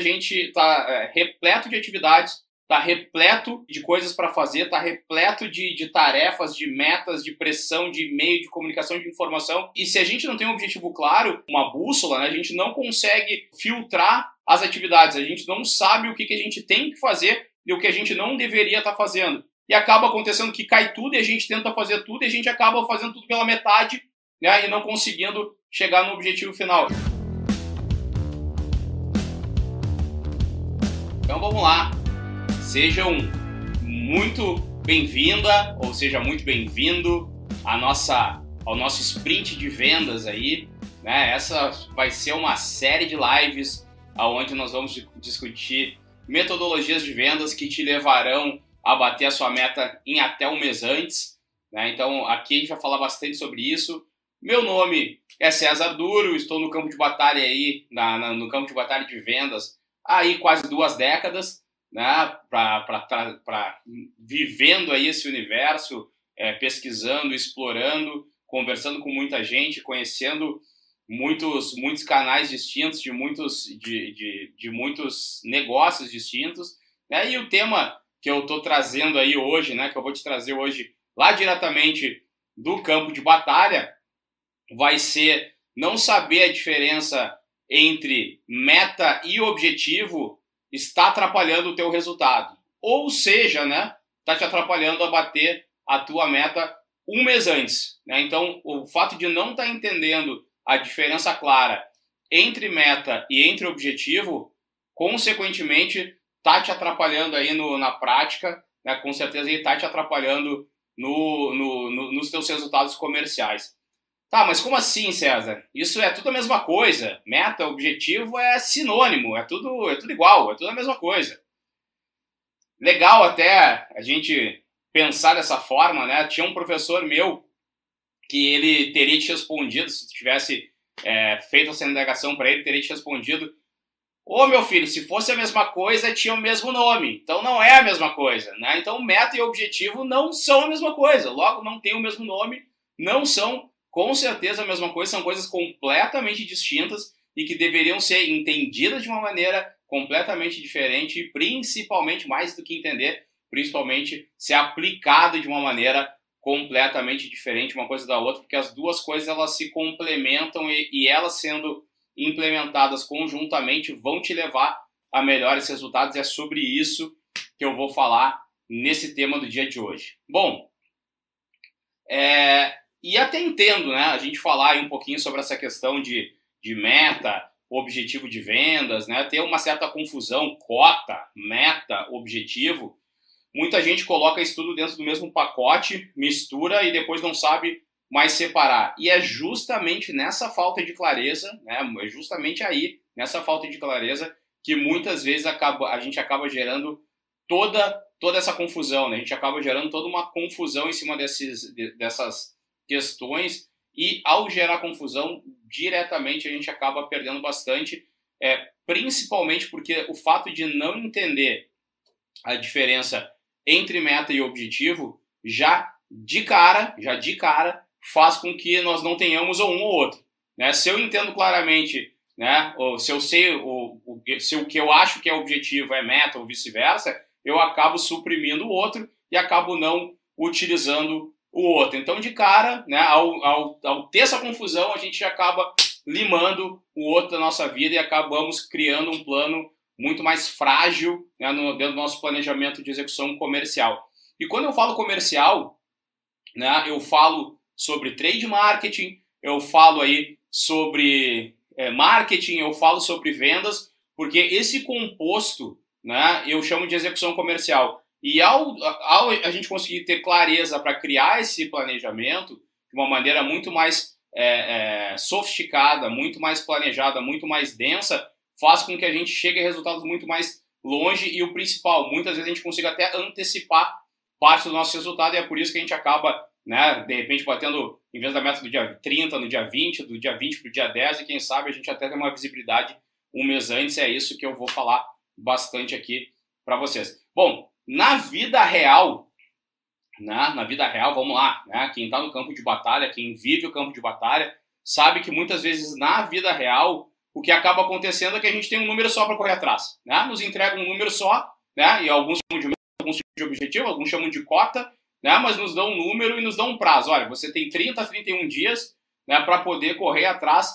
gente está é, repleto de atividades, está repleto de coisas para fazer, está repleto de, de tarefas, de metas, de pressão, de meio de comunicação, de informação. E se a gente não tem um objetivo claro, uma bússola, né, a gente não consegue filtrar as atividades, a gente não sabe o que, que a gente tem que fazer e o que a gente não deveria estar tá fazendo. E acaba acontecendo que cai tudo e a gente tenta fazer tudo e a gente acaba fazendo tudo pela metade né, e não conseguindo chegar no objetivo final. Então vamos lá. Sejam muito bem-vinda ou seja muito bem-vindo à nossa ao nosso sprint de vendas aí, né? Essa vai ser uma série de lives aonde nós vamos discutir metodologias de vendas que te levarão a bater a sua meta em até um mês antes. Né? Então, aqui a gente vai falar bastante sobre isso. Meu nome é César Duro, estou no campo de batalha aí, na, na, no campo de batalha de vendas, aí quase duas décadas, né? Para vivendo aí esse universo, é, pesquisando, explorando, conversando com muita gente, conhecendo muitos, muitos canais distintos, de muitos, de, de, de muitos negócios distintos. Né? E o tema que eu estou trazendo aí hoje, né, que eu vou te trazer hoje lá diretamente do campo de batalha, vai ser não saber a diferença entre meta e objetivo está atrapalhando o teu resultado. Ou seja, né, está te atrapalhando a bater a tua meta um mês antes. Né? Então, o fato de não estar tá entendendo a diferença clara entre meta e entre objetivo, consequentemente, tá te atrapalhando aí no, na prática, né? com certeza ele tá te atrapalhando no, no, no, nos teus resultados comerciais. Tá, mas como assim, César? Isso é tudo a mesma coisa. Meta, objetivo é sinônimo, é tudo, é tudo igual, é tudo a mesma coisa. Legal até a gente pensar dessa forma, né? Tinha um professor meu que ele teria te respondido, se tivesse é, feito essa indagação para ele, teria te respondido Ô meu filho, se fosse a mesma coisa, tinha o mesmo nome. Então não é a mesma coisa, né? Então meta e objetivo não são a mesma coisa. Logo, não tem o mesmo nome, não são com certeza a mesma coisa, são coisas completamente distintas e que deveriam ser entendidas de uma maneira completamente diferente e principalmente, mais do que entender, principalmente ser aplicado de uma maneira completamente diferente uma coisa da outra, porque as duas coisas elas se complementam e, e elas sendo implementadas conjuntamente vão te levar a melhores resultados. É sobre isso que eu vou falar nesse tema do dia de hoje. Bom, é, e até entendo né, a gente falar um pouquinho sobre essa questão de, de meta, objetivo de vendas, né, ter uma certa confusão, cota, meta, objetivo. Muita gente coloca isso tudo dentro do mesmo pacote, mistura e depois não sabe mas separar. E é justamente nessa falta de clareza, né, é justamente aí, nessa falta de clareza, que muitas vezes acaba, a gente acaba gerando toda, toda essa confusão, né? a gente acaba gerando toda uma confusão em cima desses, dessas questões e ao gerar confusão, diretamente a gente acaba perdendo bastante, é, principalmente porque o fato de não entender a diferença entre meta e objetivo já de cara, já de cara, faz com que nós não tenhamos um ou outro. Né? Se eu entendo claramente, né, ou se eu sei se o que eu acho que é objetivo é meta ou vice-versa, eu acabo suprimindo o outro e acabo não utilizando o outro. Então, de cara, né, ao, ao, ao ter essa confusão, a gente acaba limando o outro da nossa vida e acabamos criando um plano muito mais frágil né, no, dentro do nosso planejamento de execução comercial. E quando eu falo comercial, né, eu falo sobre trade marketing, eu falo aí sobre é, marketing, eu falo sobre vendas, porque esse composto, né, eu chamo de execução comercial. E ao, ao a gente conseguir ter clareza para criar esse planejamento de uma maneira muito mais é, é, sofisticada, muito mais planejada, muito mais densa, faz com que a gente chegue a resultados muito mais longe e o principal, muitas vezes a gente consiga até antecipar parte do nosso resultado e é por isso que a gente acaba né? De repente batendo, em vez da meta do dia 30, no dia 20, do dia 20 para o dia 10, e quem sabe a gente até tem uma visibilidade um mês antes, é isso que eu vou falar bastante aqui para vocês. Bom, na vida real, né? na vida real, vamos lá, né? quem está no campo de batalha, quem vive o campo de batalha, sabe que muitas vezes na vida real o que acaba acontecendo é que a gente tem um número só para correr atrás. Né? Nos entrega um número só, né? e alguns chamam de, alguns chamam de objetivo, alguns chamam de cota, né? mas nos dão um número e nos dão um prazo. Olha, você tem 30 a 31 dias né, para poder correr atrás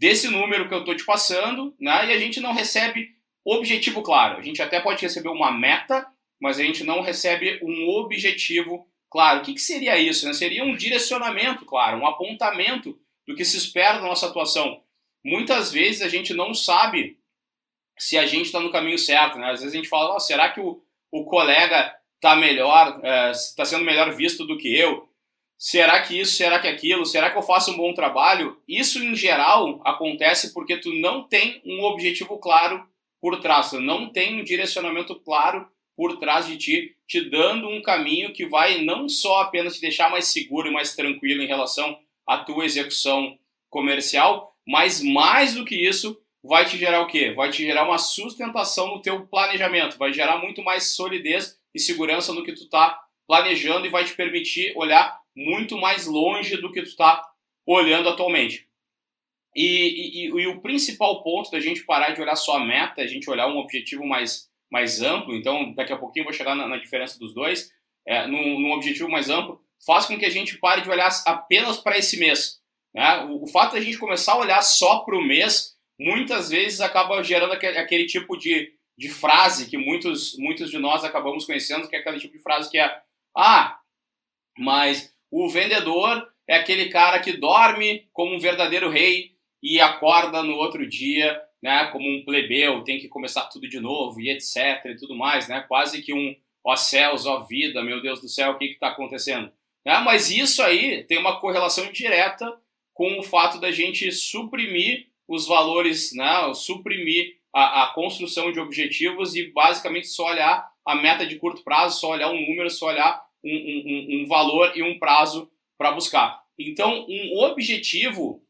desse número que eu estou te passando, né? e a gente não recebe objetivo claro. A gente até pode receber uma meta, mas a gente não recebe um objetivo claro. O que, que seria isso? Né? Seria um direcionamento, claro, um apontamento do que se espera da nossa atuação. Muitas vezes a gente não sabe se a gente está no caminho certo. Né? Às vezes a gente fala, oh, será que o, o colega está melhor, está é, sendo melhor visto do que eu? Será que isso, será que aquilo? Será que eu faço um bom trabalho? Isso, em geral, acontece porque tu não tem um objetivo claro por trás, tu não tem um direcionamento claro por trás de ti, te dando um caminho que vai não só apenas te deixar mais seguro e mais tranquilo em relação à tua execução comercial, mas mais do que isso, vai te gerar o quê? Vai te gerar uma sustentação no teu planejamento, vai gerar muito mais solidez e segurança no que tu está planejando e vai te permitir olhar muito mais longe do que tu está olhando atualmente. E, e, e, o principal ponto da gente parar de olhar só a meta, a gente olhar um objetivo mais, mais amplo, então daqui a pouquinho vou chegar na, na diferença dos dois, é, num, num, objetivo mais amplo, faz com que a gente pare de olhar apenas para esse mês. Né? O, o, fato da gente começar a olhar só para o mês, muitas vezes acaba gerando aquele, aquele tipo de, de frase que muitos, muitos de nós acabamos conhecendo, que é aquele tipo de frase que é ah, mas o vendedor é aquele cara que dorme como um verdadeiro rei e acorda no outro dia, né, como um plebeu, tem que começar tudo de novo e etc e tudo mais, né, quase que um ó céus, ó vida, meu Deus do céu, o que está acontecendo? Né, mas isso aí tem uma correlação direta com o fato da gente suprimir os valores, né, suprimir a, a construção de objetivos e basicamente só olhar a meta de curto prazo, só olhar um número, só olhar um, um, um valor e um prazo para buscar. Então, um objetivo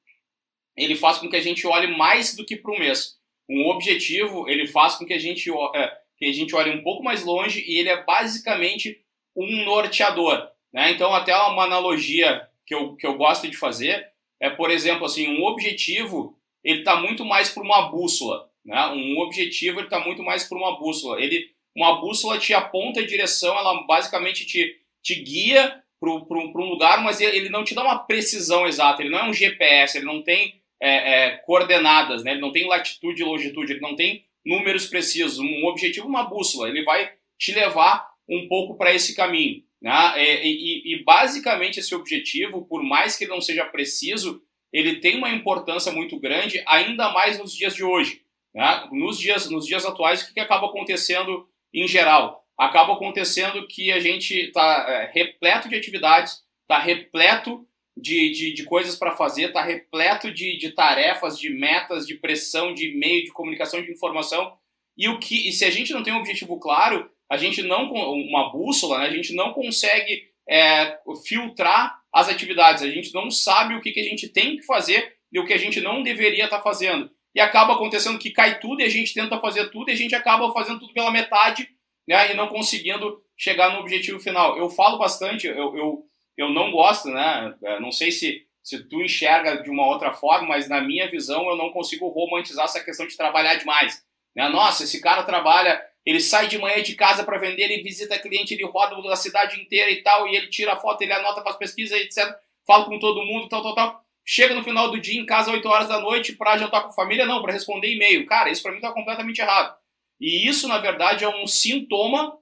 ele faz com que a gente olhe mais do que para o mês. Um objetivo, ele faz com que a gente, é, que a gente olhe um pouco mais longe e ele é basicamente um norteador. Né? Então, até uma analogia que eu, que eu gosto de fazer é, por exemplo, assim, um objetivo ele está muito mais para uma bússola. Né? Um objetivo ele está muito mais para uma bússola. Ele, uma bússola te aponta a direção, ela basicamente te, te guia para um lugar, mas ele não te dá uma precisão exata. Ele não é um GPS, ele não tem é, é, coordenadas, né? ele não tem latitude e longitude, ele não tem números precisos. Um objetivo, uma bússola, ele vai te levar um pouco para esse caminho. Né? É, e, e, basicamente esse objetivo, por mais que ele não seja preciso, ele tem uma importância muito grande, ainda mais nos dias de hoje. Né? Nos, dias, nos dias atuais, o que, que acaba acontecendo em geral? Acaba acontecendo que a gente está é, repleto de atividades, está repleto de, de, de coisas para fazer, está repleto de, de tarefas, de metas, de pressão, de meio de comunicação, de informação. E, o que, e se a gente não tem um objetivo claro, a gente não, uma bússola, né, a gente não consegue é, filtrar as atividades, a gente não sabe o que, que a gente tem que fazer e o que a gente não deveria estar tá fazendo. E acaba acontecendo que cai tudo e a gente tenta fazer tudo e a gente acaba fazendo tudo pela metade né, e não conseguindo chegar no objetivo final. Eu falo bastante, eu, eu eu não gosto, né? É, não sei se, se tu enxerga de uma outra forma, mas na minha visão eu não consigo romantizar essa questão de trabalhar demais. Né? Nossa, esse cara trabalha, ele sai de manhã de casa para vender, ele visita cliente, ele roda a cidade inteira e tal, e ele tira foto, ele anota, faz pesquisa, etc. Fala com todo mundo, tal, tal, tal. Chega no final do dia em casa, 8 horas da noite, para jantar com a família? Não, para responder e-mail. Cara, isso para mim está completamente errado. E isso, na verdade, é um sintoma,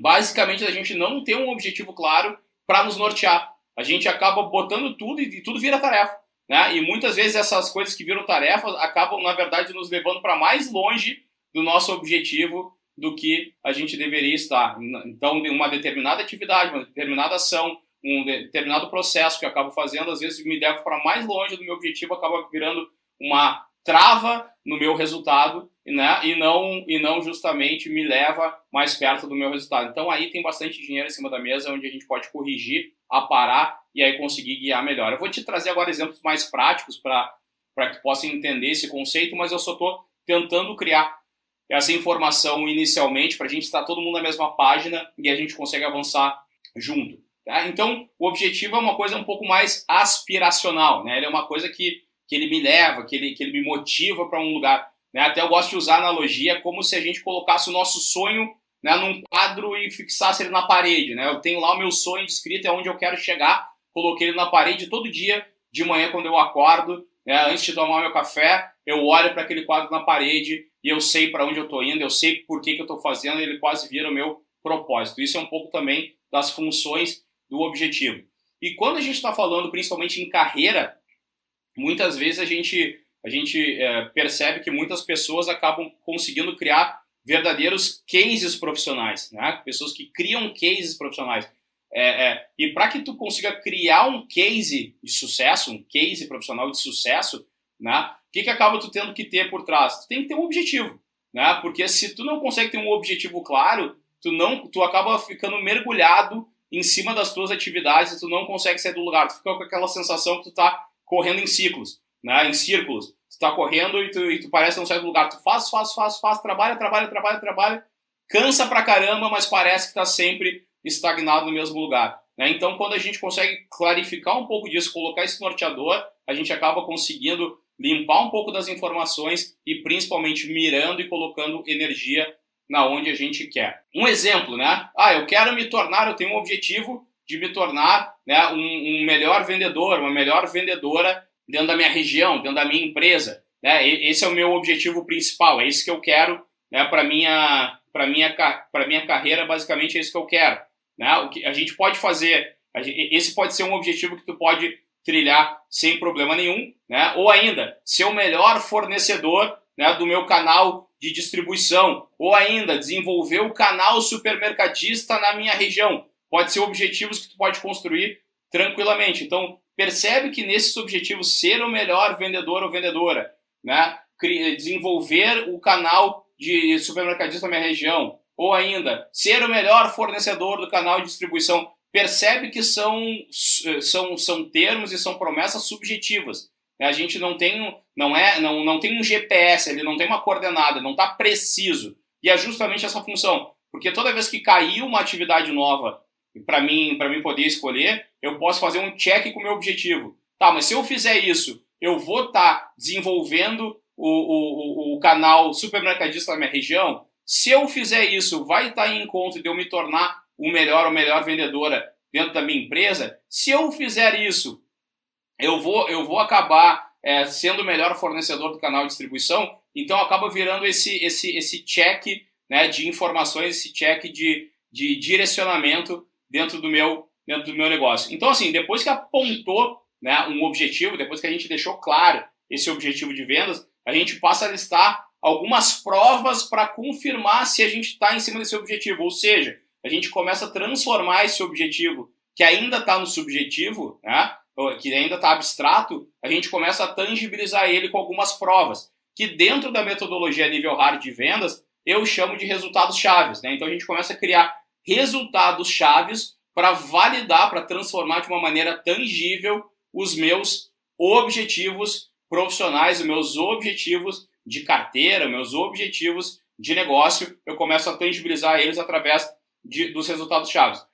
basicamente, da gente não ter um objetivo claro para nos nortear. A gente acaba botando tudo e, e tudo vira tarefa. Né? E muitas vezes essas coisas que viram tarefas acabam, na verdade, nos levando para mais longe do nosso objetivo do que a gente deveria estar. Então, uma determinada atividade, uma determinada ação, um determinado processo que eu acabo fazendo, às vezes me leva para mais longe do meu objetivo, acaba virando uma trava no meu resultado né? e, não, e não justamente me leva mais perto do meu resultado. Então aí tem bastante dinheiro em cima da mesa onde a gente pode corrigir, aparar e aí conseguir guiar melhor. Eu vou te trazer agora exemplos mais práticos para que tu possa entender esse conceito, mas eu só estou tentando criar essa informação inicialmente para a gente estar todo mundo na mesma página e a gente consegue avançar junto. Tá? Então, o objetivo é uma coisa um pouco mais aspiracional, né? Ele é uma coisa que que ele me leva, que ele, que ele me motiva para um lugar. Né? Até eu gosto de usar a analogia como se a gente colocasse o nosso sonho né, num quadro e fixasse ele na parede. Né? Eu tenho lá o meu sonho descrito, é onde eu quero chegar, coloquei ele na parede todo dia, de manhã quando eu acordo, né, antes de tomar meu café, eu olho para aquele quadro na parede e eu sei para onde eu estou indo, eu sei por que, que eu estou fazendo, ele quase vira o meu propósito. Isso é um pouco também das funções do objetivo. E quando a gente está falando principalmente em carreira, muitas vezes a gente, a gente é, percebe que muitas pessoas acabam conseguindo criar verdadeiros cases profissionais, né? pessoas que criam cases profissionais. É, é, e para que tu consiga criar um case de sucesso, um case profissional de sucesso, né? O que, que acaba tu tendo que ter por trás? Tu tem que ter um objetivo, né? Porque se tu não consegue ter um objetivo claro, tu não, tu acaba ficando mergulhado em cima das tuas atividades e tu não consegue sair do lugar. Tu fica com aquela sensação que tu tá correndo em ciclos, né? Em círculos. Tu tá correndo e tu, e tu parece não sair do lugar. Tu faz, faz, faz, faz, trabalha, trabalha, trabalha, trabalha, cansa pra caramba, mas parece que tá sempre estagnado no mesmo lugar. Né? Então, quando a gente consegue clarificar um pouco disso, colocar esse norteador, a gente acaba conseguindo limpar um pouco das informações e principalmente mirando e colocando energia na onde a gente quer. Um exemplo, né? Ah, eu quero me tornar, eu tenho um objetivo de me tornar né, um, um melhor vendedor, uma melhor vendedora dentro da minha região, dentro da minha empresa. Né? Esse é o meu objetivo principal, é isso que eu quero né, para minha para minha para minha carreira, basicamente é isso que eu quero. Né? O que a gente pode fazer, esse pode ser um objetivo que tu pode trilhar sem problema nenhum, né? Ou ainda, ser o melhor fornecedor né, do meu canal de distribuição, ou ainda desenvolver o canal supermercadista na minha região. Pode ser objetivos que tu pode construir tranquilamente. Então, percebe que nesses objetivos ser o melhor vendedor ou vendedora, né? desenvolver o canal de supermercadista na minha região, ou ainda ser o melhor fornecedor do canal de distribuição, percebe que são, são, são termos e são promessas subjetivas. A gente não tem, não é, não, não tem um GPS, ele não tem uma coordenada, não está preciso. E é justamente essa função. Porque toda vez que caiu uma atividade nova para mim, para mim poder escolher, eu posso fazer um check com o meu objetivo. Tá, mas se eu fizer isso, eu vou estar tá desenvolvendo o, o, o, canal supermercadista da minha região? Se eu fizer isso, vai estar em encontro de eu me tornar o melhor ou melhor vendedora dentro da minha empresa? Se eu fizer isso, eu vou, eu vou acabar é, sendo o melhor fornecedor do canal de distribuição, então acaba virando esse, esse, esse check né, de informações, esse check de, de direcionamento dentro do meu dentro do meu negócio. Então, assim, depois que apontou né, um objetivo, depois que a gente deixou claro esse objetivo de vendas, a gente passa a listar algumas provas para confirmar se a gente está em cima desse objetivo. Ou seja, a gente começa a transformar esse objetivo que ainda está no subjetivo, né, que ainda está abstrato, a gente começa a tangibilizar ele com algumas provas, que dentro da metodologia nível hard de vendas, eu chamo de resultados chaves. Né? Então a gente começa a criar resultados chaves para validar, para transformar de uma maneira tangível os meus objetivos profissionais, os meus objetivos de carteira, meus objetivos de negócio, eu começo a tangibilizar eles através de, dos resultados chaves.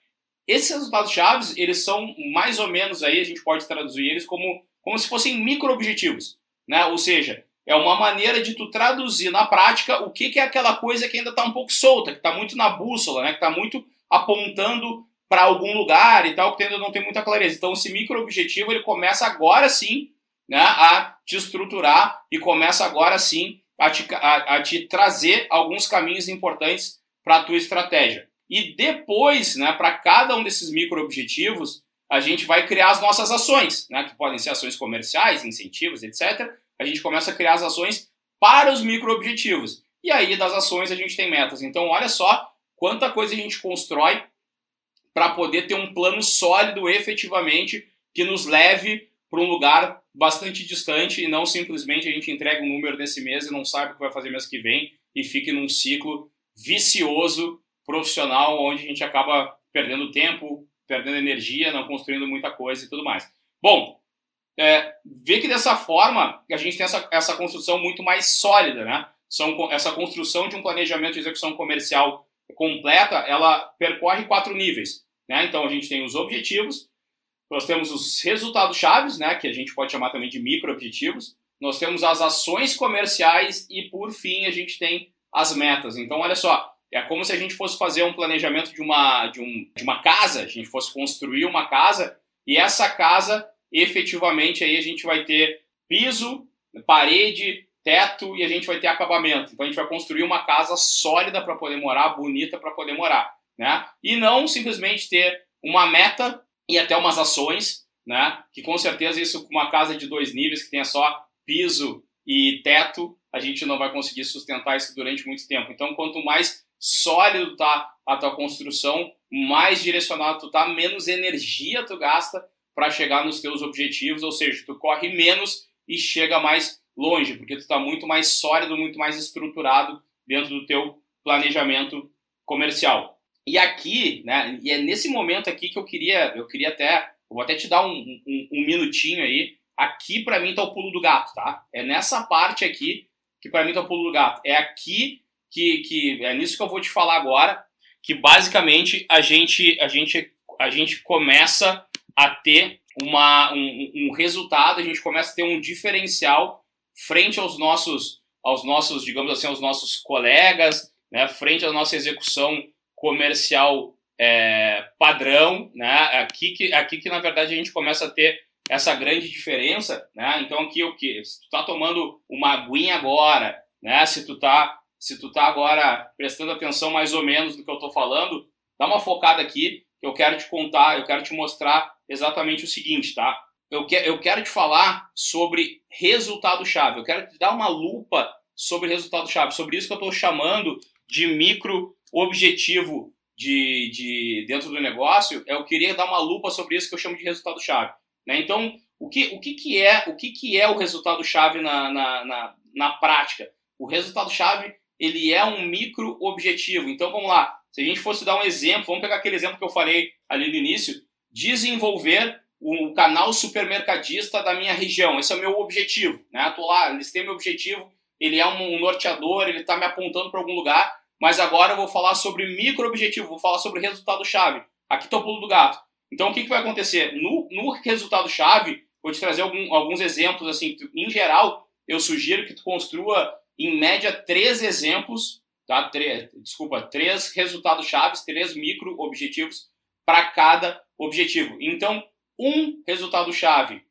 Esses resultados chaves, eles são mais ou menos aí, a gente pode traduzir eles como, como se fossem micro-objetivos, né? Ou seja, é uma maneira de tu traduzir na prática o que, que é aquela coisa que ainda está um pouco solta, que está muito na bússola, né? Que está muito apontando para algum lugar e tal, que ainda não tem muita clareza. Então, esse micro-objetivo, ele começa agora sim né, a te estruturar e começa agora sim a te, a, a te trazer alguns caminhos importantes para a tua estratégia. E depois, né, para cada um desses micro-objetivos, a gente vai criar as nossas ações, né, que podem ser ações comerciais, incentivos, etc. A gente começa a criar as ações para os micro-objetivos. E aí, das ações, a gente tem metas. Então, olha só quanta coisa a gente constrói para poder ter um plano sólido efetivamente que nos leve para um lugar bastante distante e não simplesmente a gente entrega um número nesse mês e não sabe o que vai fazer mês que vem e fique num ciclo vicioso profissional onde a gente acaba perdendo tempo, perdendo energia, não construindo muita coisa e tudo mais. Bom, é, vê que dessa forma a gente tem essa, essa construção muito mais sólida, né? São, essa construção de um planejamento de execução comercial completa, ela percorre quatro níveis. Né? Então a gente tem os objetivos, nós temos os resultados chaves, né, que a gente pode chamar também de micro objetivos. Nós temos as ações comerciais e por fim a gente tem as metas. Então, olha só, é como se a gente fosse fazer um planejamento de uma, de, um, de uma casa, a gente fosse construir uma casa e essa casa, efetivamente, aí a gente vai ter piso, parede, teto e a gente vai ter acabamento. Então a gente vai construir uma casa sólida para poder morar, bonita para poder morar, né? E não simplesmente ter uma meta e até umas ações, né? Que com certeza isso com uma casa de dois níveis que tenha só piso e teto, a gente não vai conseguir sustentar isso durante muito tempo. Então quanto mais sólido tá a tua construção, mais direcionado tu tá, menos energia tu gasta para chegar nos teus objetivos, ou seja, tu corre menos e chega mais longe, porque tu está muito mais sólido, muito mais estruturado dentro do teu planejamento comercial. E aqui, né, e é nesse momento aqui que eu queria, eu queria até, eu vou até te dar um, um, um minutinho aí, aqui para mim tá o pulo do gato, tá? É nessa parte aqui que para mim tá o pulo do gato. É aqui que, que é nisso que eu vou te falar agora, que basicamente a gente, a gente, a gente começa a ter uma, um, um resultado, a gente começa a ter um diferencial frente aos nossos, aos nossos, digamos assim, aos nossos colegas, né, frente à nossa execução comercial é, padrão, né, aqui que, aqui que na verdade a gente começa a ter essa grande diferença, né, então aqui o que, se tu tá tomando uma aguinha agora, né, se tu tá, se tu tá agora prestando atenção mais ou menos no que eu tô falando, dá uma focada aqui, que eu quero te contar, eu quero te mostrar exatamente o seguinte, tá? eu, que, eu quero te falar sobre resultado-chave. Eu quero te dar uma lupa sobre resultado-chave, sobre isso que eu estou chamando de micro objetivo de, de, dentro do negócio. Eu queria dar uma lupa sobre isso que eu chamo de resultado-chave. Né? Então, o que, o que, que é o que, que é o resultado-chave na, na, na, na prática? O resultado-chave ele é um micro objetivo. Então, vamos lá. Se a gente fosse dar um exemplo, vamos pegar aquele exemplo que eu falei ali no início, desenvolver o canal supermercadista da minha região. Esse é o meu objetivo. Né? Estou lá, listei meu objetivo, ele é um norteador, ele está me apontando para algum lugar, mas agora eu vou falar sobre micro-objetivo, vou falar sobre resultado-chave. Aqui está o pulo do gato. Então, o que, que vai acontecer? No, no resultado-chave, vou te trazer algum, alguns exemplos. assim. Em geral, eu sugiro que tu construa, em média, três exemplos, tá? Desculpa, três resultados-chaves, três micro-objetivos para cada objetivo. Então, um resultado-chave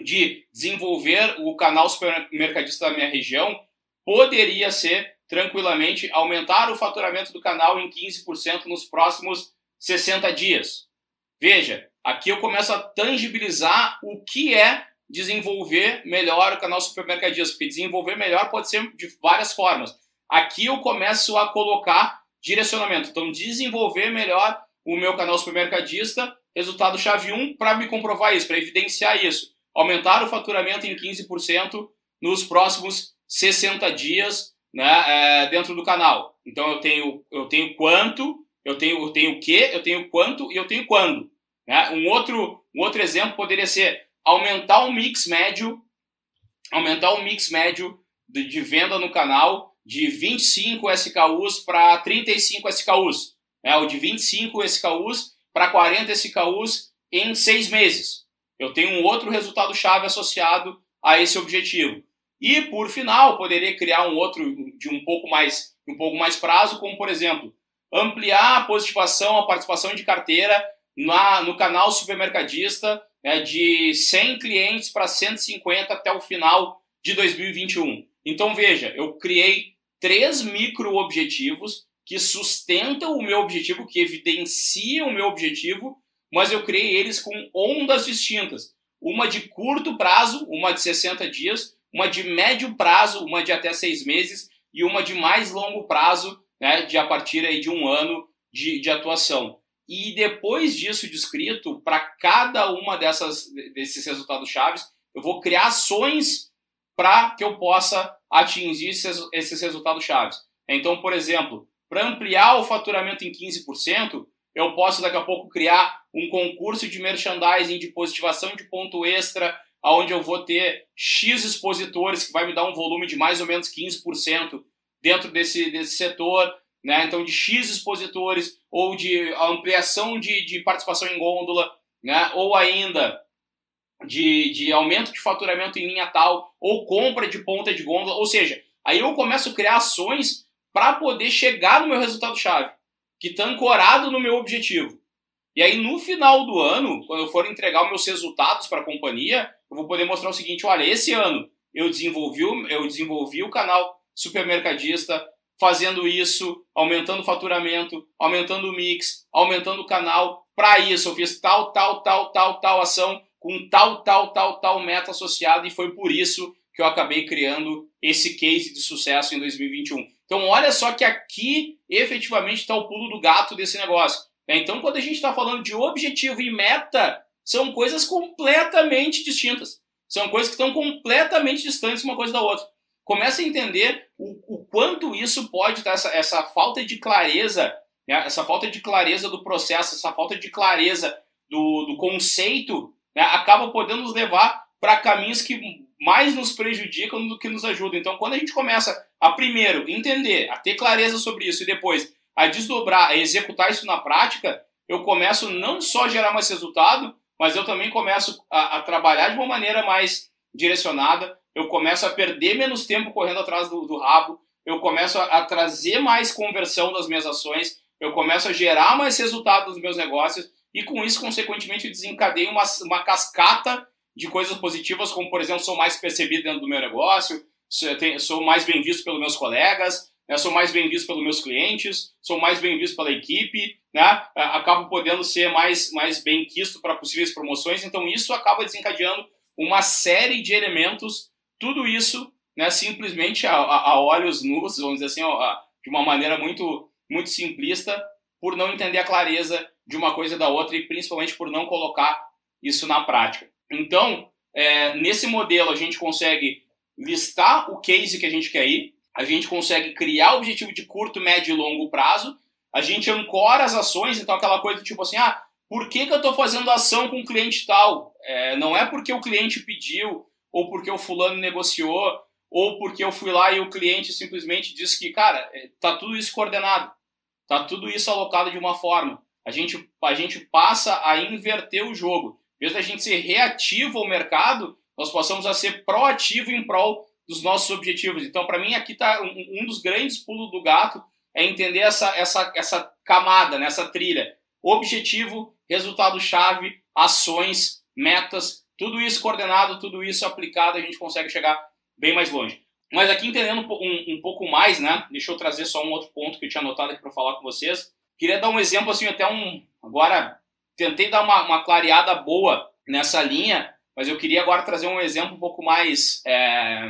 de desenvolver o canal supermercadista da minha região poderia ser tranquilamente aumentar o faturamento do canal em 15% nos próximos 60 dias. Veja, aqui eu começo a tangibilizar o que é desenvolver melhor o canal supermercadista, porque desenvolver melhor pode ser de várias formas. Aqui eu começo a colocar direcionamento. Então, desenvolver melhor o meu canal supermercadista resultado chave 1 para me comprovar isso, para evidenciar isso. Aumentar o faturamento em 15% nos próximos 60 dias né, é, dentro do canal. Então eu tenho, eu tenho quanto, eu tenho, eu tenho o que, eu tenho quanto e eu tenho quando. Né? Um, outro, um outro exemplo poderia ser aumentar o mix médio, aumentar o mix médio de, de venda no canal de 25 SKUs para 35 SKUs. Né? O de 25 SKUs para 40 SKUs em seis meses. Eu tenho um outro resultado-chave associado a esse objetivo. E, por final, poderia criar um outro de um pouco mais, um pouco mais prazo, como, por exemplo, ampliar a positivação, a participação de carteira na, no canal supermercadista né, de 100 clientes para 150 até o final de 2021. Então, veja, eu criei três micro-objetivos que sustentam o meu objetivo, que evidenciam o meu objetivo, mas eu criei eles com ondas distintas. Uma de curto prazo, uma de 60 dias, uma de médio prazo, uma de até seis meses, e uma de mais longo prazo, né, de a partir aí de um ano de, de atuação. E depois disso descrito, para cada uma dessas, desses resultados chaves, eu vou criar ações para que eu possa atingir esses, esses resultados chaves. Então, por exemplo, para ampliar o faturamento em 15%, eu posso daqui a pouco criar um concurso de merchandising, de positivação de ponto extra, onde eu vou ter X expositores, que vai me dar um volume de mais ou menos 15% dentro desse, desse setor, né? então de X expositores, ou de ampliação de, de participação em gôndola, né? ou ainda de, de aumento de faturamento em linha tal, ou compra de ponta de gôndola, ou seja, aí eu começo a criar ações para poder chegar no meu resultado-chave, que está ancorado no meu objetivo. E aí, no final do ano, quando eu for entregar os meus resultados para a companhia, eu vou poder mostrar o seguinte: olha, esse ano eu desenvolvi, eu desenvolvi o canal supermercadista, fazendo isso, aumentando o faturamento, aumentando o mix, aumentando o canal. Para isso, eu fiz tal, tal, tal, tal, tal ação com tal, tal, tal, tal meta associada e foi por isso que eu acabei criando esse case de sucesso em 2021. Então, olha só que aqui efetivamente está o pulo do gato desse negócio. Né? Então, quando a gente está falando de objetivo e meta, são coisas completamente distintas. São coisas que estão completamente distantes uma coisa da outra. Começa a entender o, o quanto isso pode estar, essa, essa falta de clareza, né? essa falta de clareza do processo, essa falta de clareza do, do conceito, né? acaba podendo nos levar para caminhos que mais nos prejudicam do que nos ajudam. Então, quando a gente começa a primeiro entender, a ter clareza sobre isso e depois a desdobrar, a executar isso na prática, eu começo não só a gerar mais resultado, mas eu também começo a, a trabalhar de uma maneira mais direcionada, eu começo a perder menos tempo correndo atrás do, do rabo, eu começo a, a, trazer mais conversão das minhas ações, eu começo a gerar mais resultado dos meus negócios e com isso, consequentemente, eu desencadeio uma, uma cascata de coisas positivas, como, por exemplo, sou mais percebido dentro do meu negócio, sou mais bem visto pelos meus colegas, né, sou mais bem visto pelos meus clientes, sou mais bem visto pela equipe, né, acabo podendo ser mais, mais bem quisto para possíveis promoções, então isso acaba desencadeando uma série de elementos, tudo isso né, simplesmente a, a, olhos nus, vamos dizer assim, a, de uma maneira muito, muito simplista, por não entender a clareza de uma coisa da outra e principalmente por não colocar isso na prática. Então, é, nesse modelo, a gente consegue listar o case que a gente quer ir, a gente consegue criar objetivo de curto, médio e longo prazo, a gente ancora as ações, então aquela coisa tipo assim, ah, por que, que eu estou fazendo ação com o cliente tal? É, não é porque o cliente pediu, ou porque o fulano negociou, ou porque eu fui lá e o cliente simplesmente disse que, cara, é, tá tudo isso coordenado, tá tudo isso alocado de uma forma. A gente, a gente passa a inverter o jogo. Vez da gente ser reativo ao mercado, nós passamos a ser proativo em prol dos nossos objetivos. Então, para mim, aqui está um, um, dos grandes pulos do gato é entender essa, essa, essa camada, né, essa trilha. Objetivo, resultado-chave, ações, metas, tudo isso coordenado, tudo isso aplicado, a gente consegue chegar bem mais longe. Mas aqui entendendo um, um pouco mais, né? Deixa eu trazer só um outro ponto que eu tinha anotado aqui para falar com vocês. Queria dar um exemplo assim, até um. Agora, tentei dar uma, uma clareada boa nessa linha, mas eu queria agora trazer um exemplo um pouco mais. É,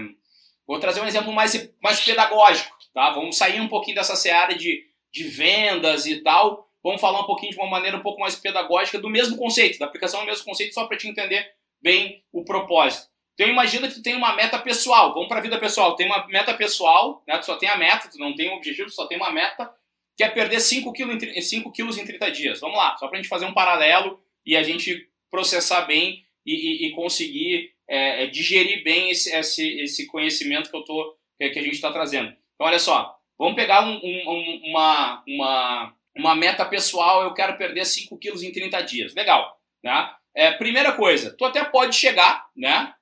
vou trazer um exemplo mais, mais pedagógico, tá? Vamos sair um pouquinho dessa seara de, de vendas e tal. Vamos falar um pouquinho de uma maneira um pouco mais pedagógica do mesmo conceito, da aplicação do mesmo conceito, só para te entender bem o propósito. Então imagina que tu tem uma meta pessoal, vamos para a vida pessoal, tem uma meta pessoal, né? tu só tem a meta, tu não tem um objetivo, tu só tem uma meta, que é perder 5 quilos, em, 5 quilos em 30 dias. Vamos lá, só para a gente fazer um paralelo e a gente processar bem e, e, e conseguir é, é, digerir bem esse, esse, esse conhecimento que, eu tô, que, a gente está trazendo. Então, olha só, vamos pegar um, um, uma, uma, uma meta pessoal, eu quero perder 5 quilos em 30 dias. Legal, né? É, primeira coisa, tu até pode chegar, né?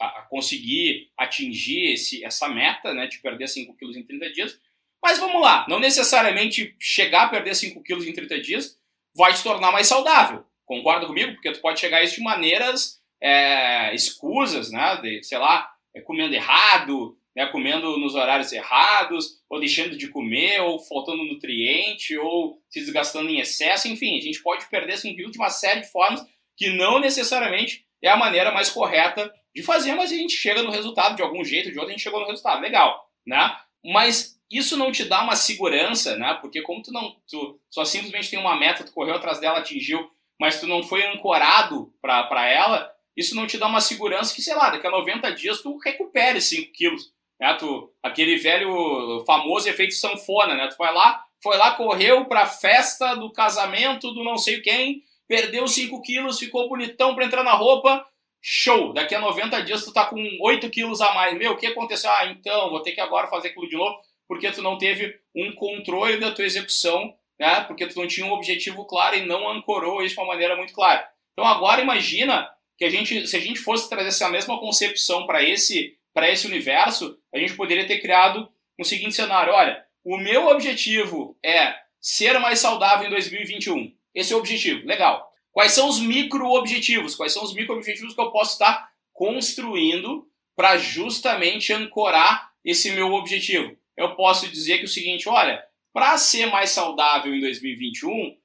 A, conseguir atingir esse, essa meta, né? De perder 5 quilos em 30 dias, mas vamos lá, não necessariamente chegar a perder 5 quilos em 30 dias vai te tornar mais saudável. Concorda comigo? Porque tu pode chegar a isso de maneiras é, escusas, né? De, sei lá, é, comendo errado, né? comendo nos horários errados, ou deixando de comer, ou faltando nutriente, ou se desgastando em excesso, enfim, a gente pode perder 5 quilos de uma série de formas que não necessariamente é a maneira mais correta de fazer, mas a gente chega no resultado de algum jeito, de outro a gente chegou no resultado, legal, né? Mas isso não te dá uma segurança, né? Porque como tu não, tu só simplesmente tem uma meta, tu correu atrás dela, atingiu, mas tu não foi ancorado para ela, isso não te dá uma segurança que, sei lá, daqui a 90 dias tu recupere 5 quilos. Né? Tu, aquele velho famoso efeito sanfona, né? Tu vai lá, foi lá, correu pra festa do casamento do não sei quem, perdeu 5 quilos, ficou bonitão pra entrar na roupa, show! Daqui a 90 dias tu tá com 8 quilos a mais. Meu, o que aconteceu? Ah, então, vou ter que agora fazer aquilo de novo porque tu não teve um controle da tua execução, né? Porque tu não tinha um objetivo claro e não ancorou isso de uma maneira muito clara. Então agora imagina que a gente, se a gente fosse trazer essa mesma concepção para esse, esse universo, a gente poderia ter criado um seguinte cenário: olha, o meu objetivo é ser mais saudável em 2021. Esse é o objetivo, legal. Quais são os micro-objetivos? Quais são os micro-objetivos que eu posso estar construindo para justamente ancorar esse meu objetivo? Eu posso dizer que o seguinte, olha, para ser mais saudável em 2021,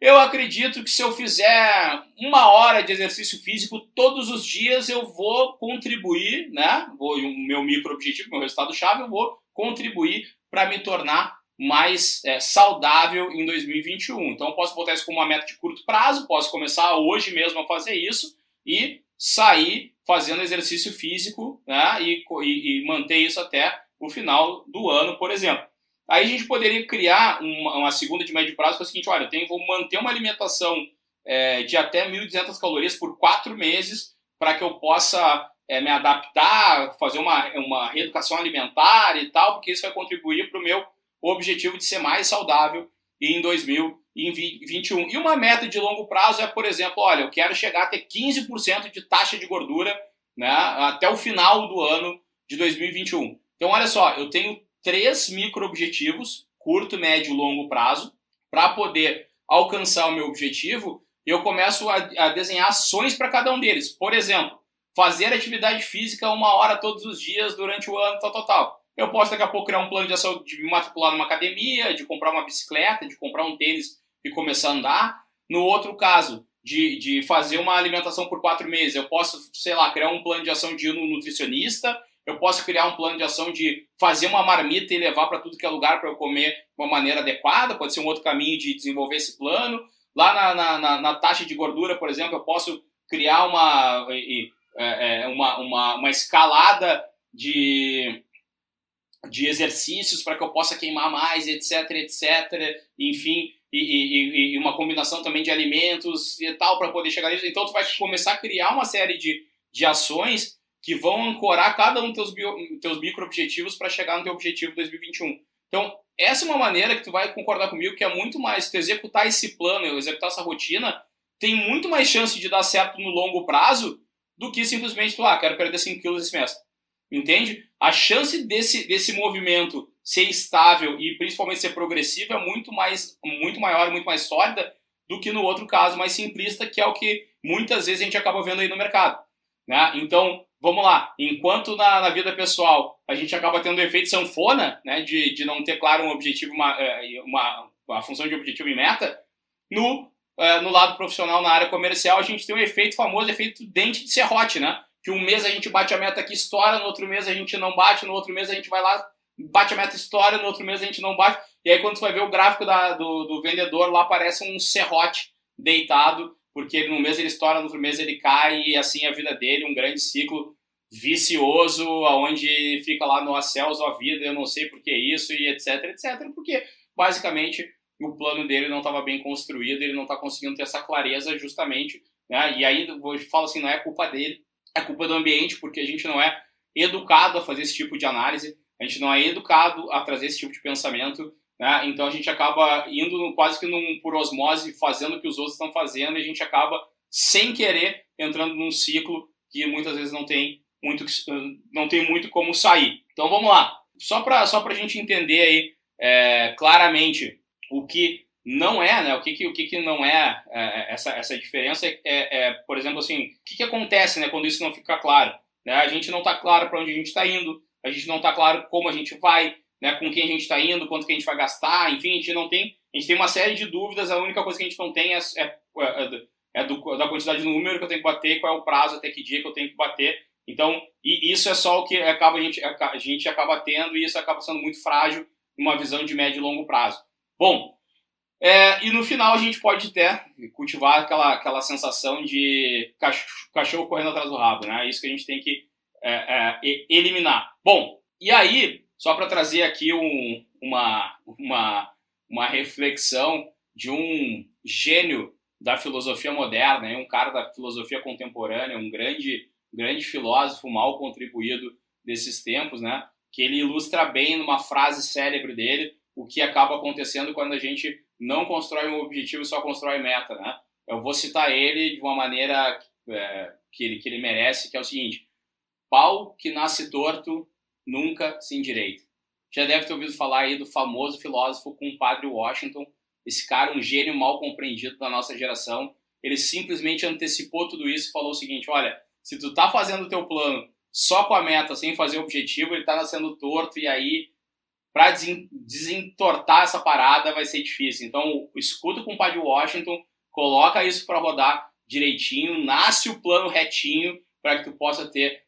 eu acredito que se eu fizer uma hora de exercício físico todos os dias, eu vou contribuir, né? Vou, o meu micro objetivo, meu resultado chave, eu vou contribuir para me tornar mais é, saudável em 2021. Então, eu posso botar isso como uma meta de curto prazo, posso começar hoje mesmo a fazer isso e sair fazendo exercício físico né, e, e, e manter isso até o final do ano, por exemplo. Aí a gente poderia criar uma, uma segunda de médio prazo, que é o seguinte, olha, eu tenho, vou manter uma alimentação é, de até 1.200 calorias por quatro meses para que eu possa é, me adaptar, fazer uma, uma reeducação alimentar e tal, porque isso vai contribuir para o meu objetivo de ser mais saudável em 2021. E uma meta de longo prazo é, por exemplo, olha, eu quero chegar a ter 15% de taxa de gordura né, até o final do ano de 2021. Então, olha só, eu tenho três micro-objetivos, curto, médio e longo prazo, para poder alcançar o meu objetivo, eu começo a, a desenhar ações para cada um deles. Por exemplo, fazer atividade física uma hora todos os dias durante o ano, tal, tal, tal. Eu posso daqui a pouco criar um plano de ação de me matricular numa academia, de comprar uma bicicleta, de comprar um tênis e começar a andar. No outro caso, de, de fazer uma alimentação por quatro meses, eu posso, sei lá, criar um plano de ação de ir no nutricionista eu posso criar um plano de ação de fazer uma marmita e levar para tudo que é lugar para eu comer de uma maneira adequada, pode ser um outro caminho de desenvolver esse plano. Lá na, na, na, na taxa de gordura, por exemplo, eu posso criar uma, é, é, uma, uma, uma escalada de, de exercícios para que eu possa queimar mais, etc, etc, enfim, e, e, e, uma combinação também de alimentos e tal para poder chegar nisso. Então, tu vai começar a criar uma série de, de ações que vão ancorar cada um dos teus, teus micro-objetivos para chegar no teu objetivo 2021. Então, essa é uma maneira que tu vai concordar comigo que é muito mais, tu executar esse plano, executar essa rotina, tem muito mais chance de dar certo no longo prazo do que simplesmente tu, ah, quero perder 5 quilos esse mês. Entende? A chance desse, desse movimento ser estável e principalmente ser progressivo é muito mais muito maior, muito mais sólida do que no outro caso mais simplista, que é o que muitas vezes a gente acaba vendo aí no mercado. Né? Então, vamos lá, enquanto na, na, vida pessoal a gente acaba tendo o efeito sanfona, né, de, de não ter claro um objetivo, uma, é, uma, uma função de objetivo e meta, no, é, no lado profissional, na área comercial, a gente tem um efeito famoso, efeito dente de serrote, né? Que um mês a gente bate a meta aqui, estoura, no outro mês a gente não bate, no outro mês a gente vai lá, bate a meta, estoura, no outro mês a gente não bate, e aí quando você vai ver o gráfico da, do, do vendedor, lá aparece um serrote deitado, porque no mês ele estoura, no outro mês ele cai, e assim a vida dele, um grande ciclo vicioso, aonde fica lá no céus a vida, eu não sei por que isso, e etc, etc, porque basicamente o plano dele não estava bem construído, ele não está conseguindo ter essa clareza justamente, né? e aí eu falo assim, não é culpa dele, é culpa do ambiente, porque a gente não é educado a fazer esse tipo de análise, a gente não é educado a trazer esse tipo de pensamento, né? Então a gente acaba indo quase que num, por osmose, fazendo o que os outros estão fazendo, e a gente acaba, sem querer, entrando num ciclo que muitas vezes não tem muito, não tem muito como sair. Então vamos lá. Só para só a gente entender aí é, claramente o que não é, né? O que, que, o que, que não é, é essa, essa diferença é, é, por exemplo, assim, o que, que acontece né, quando isso não fica claro? Né? A gente não está claro para onde a gente está indo, a gente não está claro como a gente vai, né, com quem a gente está indo, quanto que a gente vai gastar, enfim, a gente não tem, a gente tem uma série de dúvidas, a única coisa que a gente não tem é, é, é, é do, da quantidade de número que eu tenho que bater, qual é o prazo, até que dia que eu tenho que bater. Então, e isso é só o que acaba, a, gente, a gente acaba tendo e isso acaba sendo muito frágil numa visão de médio e longo prazo. Bom, é, e no final a gente pode até cultivar aquela, aquela sensação de cachorro, cachorro correndo atrás do rabo, né? É isso que a gente tem que é, é, eliminar. Bom, e aí só para trazer aqui um, uma, uma, uma reflexão de um gênio da filosofia moderna, um cara da filosofia contemporânea, um grande, grande filósofo mal contribuído desses tempos, né? que ele ilustra bem numa frase célebre dele o que acaba acontecendo quando a gente não constrói um objetivo só constrói meta. Né? eu vou citar ele de uma maneira é, que, ele, que ele merece, que é o seguinte: pau que nasce torto nunca se endireita. Já deve ter ouvido falar aí do famoso filósofo compadre Washington, esse cara, um gênio mal compreendido da nossa geração. Ele simplesmente antecipou tudo isso e falou o seguinte: olha, se tu tá fazendo o teu plano só com a meta, sem fazer o objetivo, ele tá nascendo torto e aí para desentortar essa parada vai ser difícil. Então, escuta o de Washington, coloca isso para rodar direitinho, nasce o plano retinho para que tu possa ter,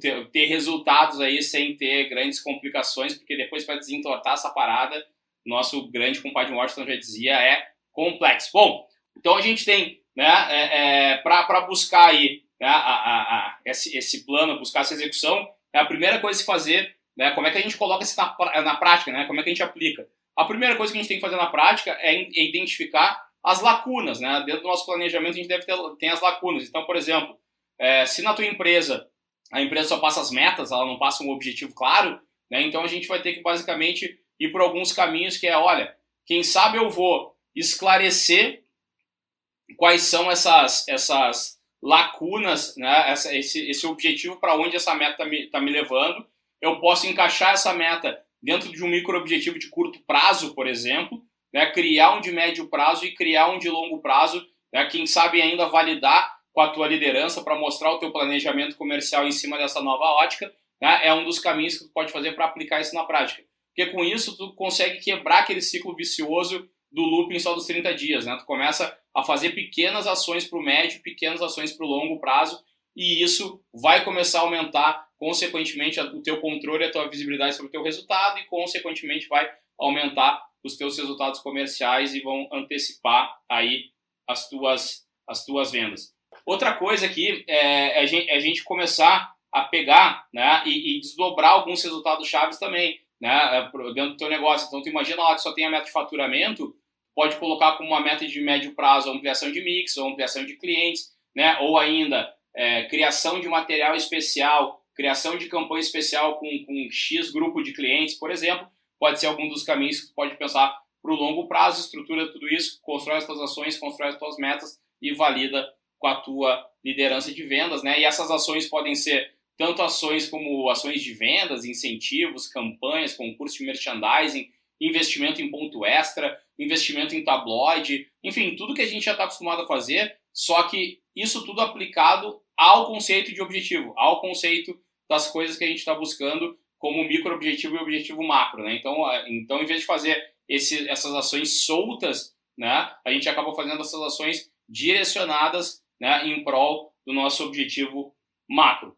ter, ter resultados aí sem ter grandes complicações, porque depois para desentortar essa parada, nosso grande compadre Washington já dizia, é complexo. Bom, então a gente tem, né, é, é, para buscar aí né, a, a, a, esse, esse plano, buscar essa execução, é a primeira coisa a fazer né? Como é que a gente coloca isso na, na prática? Né? Como é que a gente aplica? A primeira coisa que a gente tem que fazer na prática é, é identificar as lacunas. Né? Dentro do nosso planejamento, a gente deve ter tem as lacunas. Então, por exemplo, é, se na tua empresa a empresa só passa as metas, ela não passa um objetivo claro, né? então a gente vai ter que basicamente ir por alguns caminhos que é, olha, quem sabe eu vou esclarecer quais são essas, essas lacunas, né? Essa, esse, esse objetivo para onde essa meta está me, tá me levando, eu posso encaixar essa meta dentro de um micro objetivo de curto prazo, por exemplo, né, criar um de médio prazo e criar um de longo prazo, né, quem sabe ainda validar com a tua liderança para mostrar o teu planejamento comercial em cima dessa nova ótica, né, é um dos caminhos que tu pode fazer para aplicar isso na prática. Porque com isso tu consegue quebrar aquele ciclo vicioso do looping só dos 30 dias, né? Tu começa a fazer pequenas ações para o médio, pequenas ações para o longo prazo, e isso vai começar a aumentar consequentemente o teu controle, a tua visibilidade sobre o teu resultado e consequentemente vai aumentar os teus resultados comerciais e vão antecipar aí as tuas as tuas vendas. Outra coisa aqui é, é a, gente, é a gente começar a pegar né, e, e desdobrar alguns resultados chaves também né, dentro do teu negócio. Então, tu imagina lá que só tem a meta de faturamento, pode colocar como uma meta de médio prazo ampliação de mix, ou ampliação de clientes, né, ou ainda é, criação de material especial, criação de campanha especial com, com X grupo de clientes, por exemplo, pode ser algum dos caminhos que tu pode pensar para o longo prazo, estrutura tudo isso, constrói as tuas ações, constrói as tuas metas e valida com a tua liderança de vendas, né? E essas ações podem ser tanto ações como ações de vendas, incentivos, campanhas, concurso de merchandising, investimento em ponto extra, investimento em tabloide, enfim, tudo que a gente já está acostumado a fazer, só que isso tudo aplicado ao conceito de objetivo, ao conceito das coisas que a gente está buscando como micro objetivo e objetivo macro, né? Então, então em vez de fazer esse, essas ações soltas, né, a gente acaba fazendo essas ações direcionadas, né, em prol do nosso objetivo macro.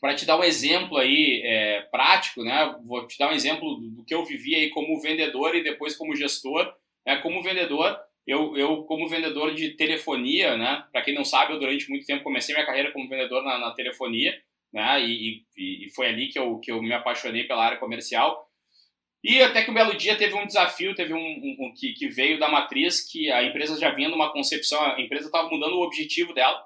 Para te dar um exemplo aí é, prático, né, vou te dar um exemplo do, que eu vivi aí como vendedor e depois como gestor. Né, como vendedor, eu, eu como vendedor de telefonia, né, para quem não sabe, eu durante muito tempo comecei minha carreira como vendedor na, na telefonia, né, e, e, e, foi ali que eu, que eu me apaixonei pela área comercial. E até que um belo dia teve um desafio, teve um, um, um que, que, veio da matriz, que a empresa já vinha numa concepção, a empresa estava mudando o objetivo dela.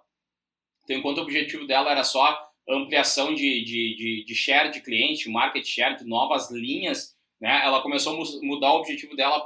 Então, enquanto o objetivo dela era só ampliação de, de, de, de share de cliente, market share, de novas linhas, né, ela começou a mudar o objetivo dela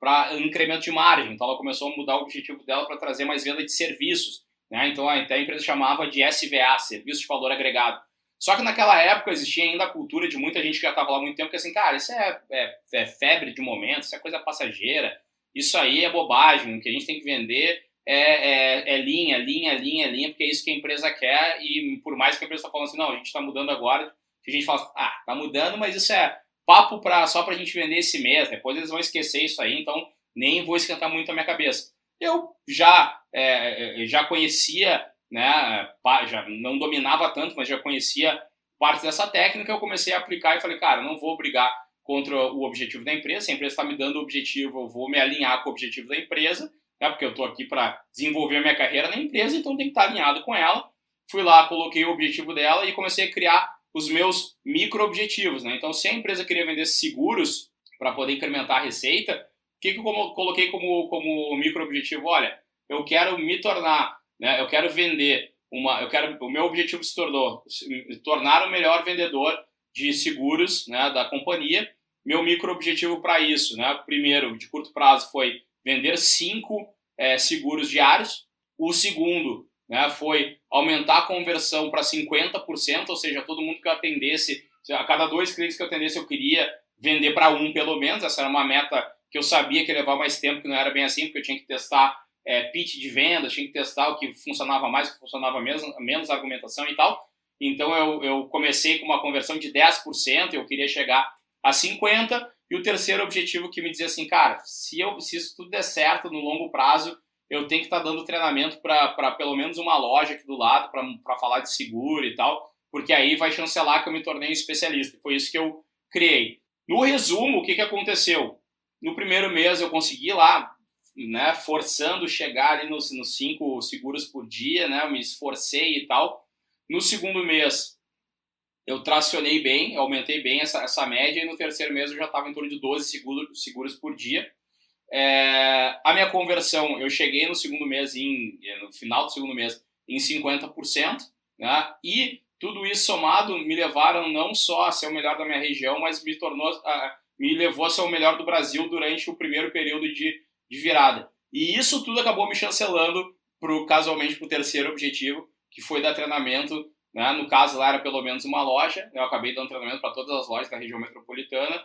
para incremento de margem. Então, ela começou a mudar o objetivo dela para trazer mais venda de serviços. Né? Então, até a empresa chamava de SVA, Serviço de Valor Agregado. Só que naquela época existia ainda a cultura de muita gente que já estava lá há muito tempo, que assim, cara, isso é, é, é, febre de momento, isso é coisa passageira, isso aí é bobagem, o que a gente tem que vender é, é, é linha, linha, linha, linha, porque é isso que a empresa quer e por mais que a empresa está falando assim, não, a gente está mudando agora, a gente fala, ah, tá mudando, mas isso é papo pra, só para a gente vender esse mês, depois eles vão esquecer isso aí, então nem vou esquentar muito a minha cabeça. Eu já, é, é já conhecia, né, já não dominava tanto, mas já conhecia parte dessa técnica, eu comecei a aplicar e falei, cara, não vou brigar contra o objetivo da empresa, se a empresa está me dando o objetivo, eu vou me alinhar com o objetivo da empresa, né, porque eu estou aqui para desenvolver a minha carreira na empresa, então tem que estar alinhado com ela. Fui lá, coloquei o objetivo dela e comecei a criar os meus micro-objetivos. Né? Então, se a empresa queria vender seguros para poder incrementar a receita, o que, que eu coloquei como, como micro-objetivo? Olha, eu quero me tornar, né, eu quero vender uma, eu quero, o meu objetivo se tornou se tornar o melhor vendedor de seguros né, da companhia. Meu micro-objetivo para isso, né, primeiro, de curto prazo, foi vender cinco é, seguros diários. O segundo né, foi aumentar a conversão para 50%, ou seja, todo mundo que eu atendesse, a cada dois clientes que eu atendesse, eu queria vender para um pelo menos. Essa era uma meta que eu sabia que ia levar mais tempo, que não era bem assim, porque eu tinha que testar é, pitch de venda, tinha que testar o que funcionava mais, o que funcionava menos, menos argumentação e tal. Então eu, eu comecei com uma conversão de 10%, eu queria chegar a 50%, e o terceiro objetivo que me dizia assim, cara, se, eu, se isso tudo der certo no longo prazo, eu tenho que estar tá dando treinamento para pelo menos uma loja aqui do lado, para falar de seguro e tal, porque aí vai chancelar que eu me tornei um especialista. Foi isso que eu criei. No resumo, o que, que aconteceu? No primeiro mês eu consegui lá, né, forçando chegar ali nos, nos cinco seguros por dia, né, eu me esforcei e tal. No segundo mês eu tracionei bem, aumentei bem essa, essa média, e no terceiro mês eu já estava em torno de 12 seguros, seguros por dia. É, a minha conversão, eu cheguei no segundo mês, em, no final do segundo mês, em 50%, né? E tudo isso somado me levaram não só a ser o melhor da minha região, mas me tornou, uh, me levou a ser o melhor do Brasil durante o primeiro período de, de virada. E isso tudo acabou me chancelando pro, casualmente para o terceiro objetivo, que foi dar treinamento. Né? No caso, lá era pelo menos uma loja. Eu acabei dando treinamento para todas as lojas da região metropolitana.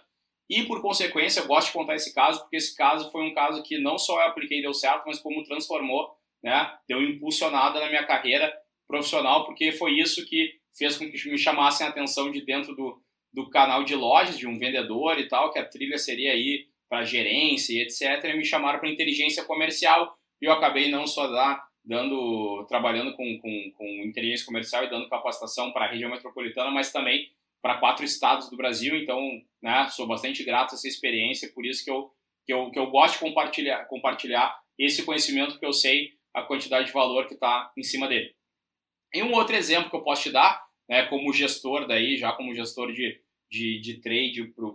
E, por consequência, eu gosto de contar esse caso, porque esse caso foi um caso que não só eu apliquei e deu certo, mas como transformou, né? deu impulsionada na minha carreira profissional, porque foi isso que fez com que me chamassem a atenção de dentro do, do canal de lojas, de um vendedor e tal, que a trilha seria aí para gerência e etc. E me chamaram para inteligência comercial e eu acabei não só lá dando, trabalhando com, com, com inteligência comercial e dando capacitação para a região metropolitana, mas também para quatro estados do Brasil. Então, né, sou bastante grato a essa experiência, por isso que eu, que eu, que eu gosto de compartilhar, compartilhar esse conhecimento, que eu sei a quantidade de valor que está em cima dele. E um outro exemplo que eu posso te dar, né, como gestor daí, já como gestor de, de, de trade para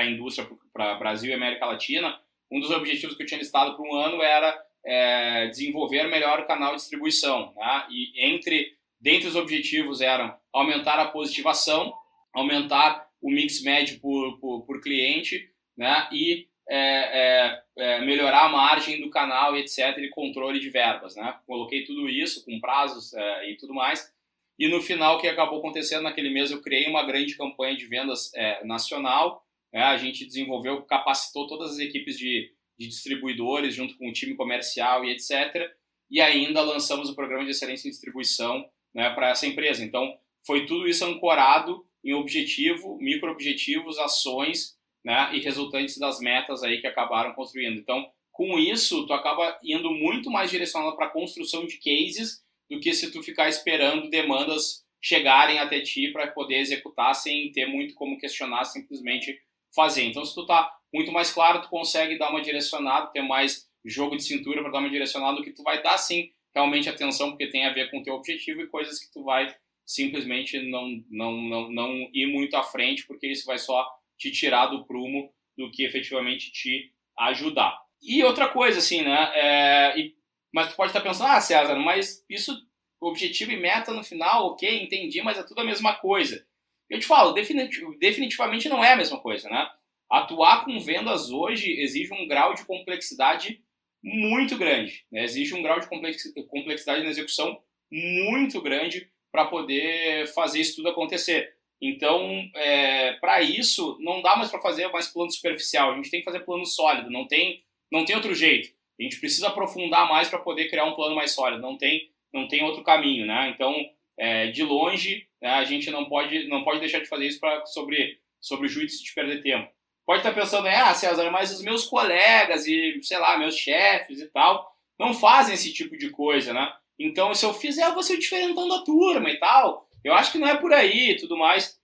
a indústria, para Brasil e América Latina, um dos objetivos que eu tinha listado para um ano era é, desenvolver melhor o canal de distribuição. Né? E entre, dentre os objetivos eram aumentar a positivação, aumentar o mix médio por, por, por cliente né? e é, é, é, melhorar a margem do canal, etc., e controle de verbas. Né? Coloquei tudo isso com prazos é, e tudo mais. E no final, o que acabou acontecendo naquele mês, eu criei uma grande campanha de vendas é, nacional. Né? A gente desenvolveu, capacitou todas as equipes de, de distribuidores, junto com o time comercial e etc. E ainda lançamos o programa de excelência em distribuição né, para essa empresa. Então, foi tudo isso ancorado em objetivo, micro-objetivos, ações né, e resultantes das metas aí que acabaram construindo. Então, com isso, tu acaba indo muito mais direcionado para a construção de cases do que se tu ficar esperando demandas chegarem até ti para poder executar sem ter muito como questionar, simplesmente fazer. Então, se tu tá muito mais claro, tu consegue dar uma direcionada, ter mais jogo de cintura para dar uma direcionada do que tu vai dar sim realmente atenção porque tem a ver com o teu objetivo e coisas que tu vai simplesmente não não não não ir muito à frente porque isso vai só te tirar do prumo do que efetivamente te ajudar. E outra coisa, assim, né? É, e, mas tu pode estar pensando, ah, César, mas isso, objetivo e meta no final, ok, entendi, mas é tudo a mesma coisa. Eu te falo, definitivamente não é a mesma coisa, né? Atuar com vendas hoje exige um grau de complexidade muito grande, né? exige um grau de complexidade na execução muito grande para poder fazer isso tudo acontecer. Então, é, para isso, não dá mais para fazer mais plano superficial. A gente tem que fazer plano sólido. Não tem, não tem outro jeito. A gente precisa aprofundar mais para poder criar um plano mais sólido. Não tem, não tem outro caminho, né? Então, é, de longe, né, a gente não pode, não pode deixar de fazer isso para sobre, sobre o juízo de perder tempo. Pode estar pensando, ah, César, mas os meus colegas e, sei lá, meus chefes e tal, não fazem esse tipo de coisa, né? Então, se eu fizer, eu vou ser o diferentão da turma e tal. Eu acho que não é por aí e tudo mais.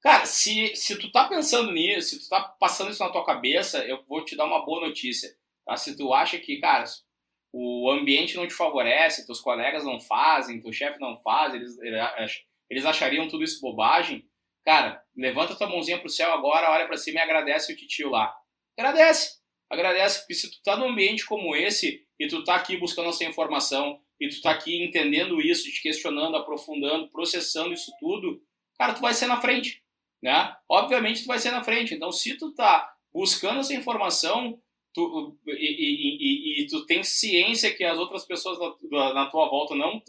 Cara, se, se tu tá pensando nisso, se tu tá passando isso na tua cabeça, eu vou te dar uma boa notícia. Tá? Se tu acha que, cara, o ambiente não te favorece, teus colegas não fazem, teu chefe não faz, eles, eles achariam tudo isso bobagem, cara, levanta tua mãozinha pro céu agora, olha para cima e agradece o titio lá. Agradece, agradece, porque se tu tá num ambiente como esse e tu tá aqui buscando essa informação, e tu tá aqui entendendo isso, te questionando, aprofundando, processando isso tudo, cara, tu vai ser na frente, né? Obviamente tu vai ser na frente. Então, se tu tá buscando essa informação, tu, e, e, e, e, tu tem ciência que as outras pessoas na, na tua volta não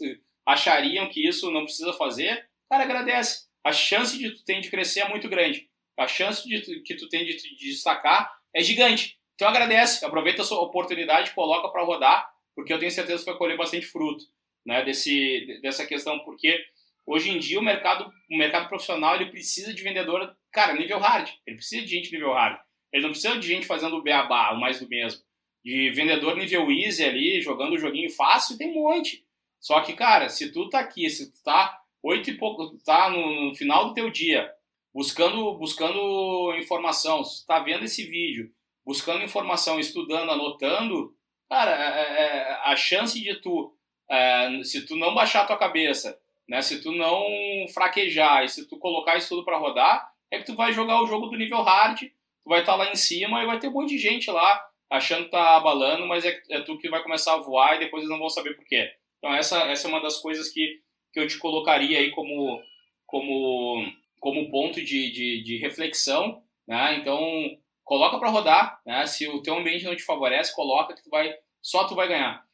achariam que isso não precisa fazer, cara, agradece. A chance de tu tem de crescer é muito grande. A chance de tu, que tu tem de, de destacar é gigante. Então agradece, aproveita a sua oportunidade, coloca para rodar, porque eu tenho certeza que vai colher bastante fruto, né, desse, dessa questão, porque hoje em dia o mercado, o mercado profissional ele precisa de vendedor, cara, nível hard. Ele precisa de gente nível hard. Ele não precisa de gente fazendo o beabá, o mais do mesmo. De vendedor nível easy ali, jogando o joguinho fácil, tem um monte. Só que, cara, se tu tá aqui, se tu tá oito e pouco, tá no, no, final do teu dia, buscando, buscando informação, se tu tá vendo esse vídeo, buscando informação, estudando, anotando, cara, é, é, é a chance de tu, é, se tu não baixar a tua cabeça, né, se tu não fraquejar e se tu colocar isso tudo para rodar, é que tu vai jogar o jogo do nível hard tu vai estar tá lá em cima e vai ter um monte de gente lá achando que tá abalando, mas é, é tu que vai começar a voar e depois eles não vão saber por quê. Então essa, essa é uma das coisas que, que eu te colocaria aí como, como, como ponto de, de, de reflexão, né? Então coloca para rodar, né? Se o teu ambiente não te favorece, coloca que tu vai, só tu vai ganhar.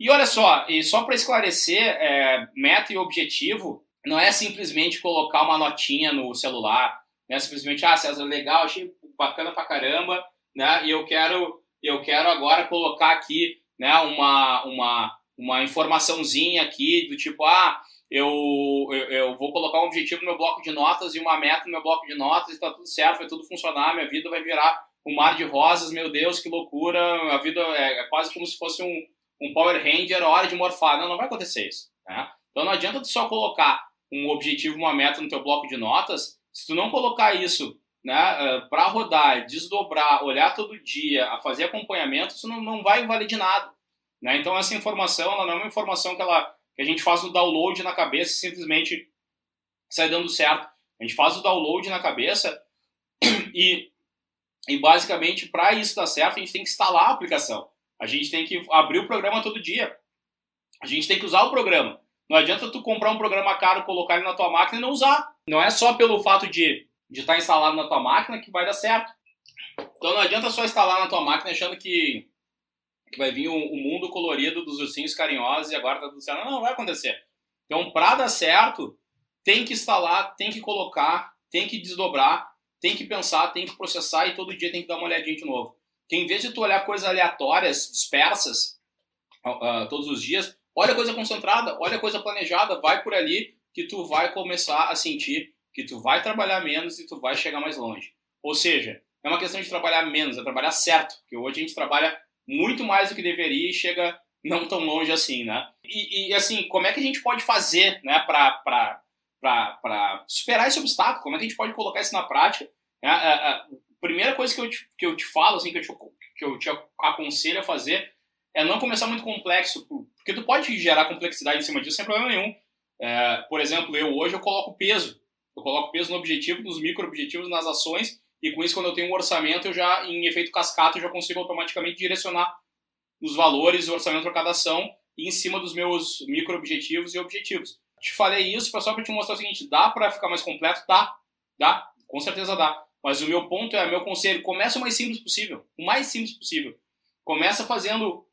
E olha só, e só para esclarecer, é, meta e objetivo não é simplesmente colocar uma notinha no celular, né? Simplesmente, ah, César, legal, achei bacana pra caramba, né? E eu quero, eu quero agora colocar aqui, né, uma, uma, uma informaçãozinha aqui do tipo, ah, eu, eu, eu, vou colocar um objetivo no meu bloco de notas e uma meta no meu bloco de notas e tá tudo certo, vai tudo funcionar, minha vida vai virar um mar de rosas, meu Deus, que loucura, a vida é, é quase como se fosse um, um Power Ranger, hora de morfar. Não, não vai acontecer isso. Né? Então não adianta tu só colocar um objetivo, uma meta no teu bloco de notas, se tu não colocar isso né, eh, para rodar, desdobrar, olhar todo dia, a fazer acompanhamento, isso não, não vai valer de nada. Né? Então, essa informação ela não é uma informação que, ela, que a gente faz o download na cabeça e simplesmente sai dando certo. A gente faz o download na cabeça e, e basicamente, para isso dar certo, a gente tem que instalar a aplicação. A gente tem que abrir o programa todo dia. A gente tem que usar o programa. Não adianta tu comprar um programa caro, colocar ele na tua máquina e não usar. Não é só pelo fato de de estar tá instalado na tua máquina que vai dar certo. Então não adianta só instalar na tua máquina achando que, que vai vir o, mundo colorido dos ursinhos carinhosos e agora tá tudo certo. Não, não vai acontecer. Então, para dar certo, tem que instalar, tem que colocar, tem que desdobrar, tem que pensar, tem que processar e todo dia tem que dar uma olhadinha de novo. Que em vez de tu olhar coisas aleatórias, dispersas, uh, todos os dias, olha coisa concentrada, olha coisa planejada, vai por ali que tu vai começar a sentir que tu vai trabalhar menos e tu vai chegar mais longe. Ou seja, é uma questão de trabalhar menos, é trabalhar certo, porque hoje a gente trabalha muito mais do que deveria e chega não tão longe assim, né? E, e assim, como é que a gente pode fazer, né, para superar esse obstáculo? Como é que a gente pode colocar isso na prática? É, a, é, a, primeira coisa que eu te, que eu te falo, assim, que eu te, que eu te aconselho a fazer é não começar muito complexo, porque tu pode gerar complexidade em cima disso sem problema nenhum. É, por exemplo, eu hoje eu coloco peso eu coloco peso no objetivo, nos micro-objetivos, nas ações, e com isso, quando eu tenho um orçamento, eu já, em efeito cascata, eu já consigo automaticamente direcionar os valores, o orçamento para cada ação, em cima dos meus micro-objetivos e objetivos. Te falei isso só para te mostrar o seguinte, dá para ficar mais completo? Dá, dá, com certeza dá. Mas o meu ponto é, meu conselho, começa o mais simples possível, o mais simples possível. Começa fazendo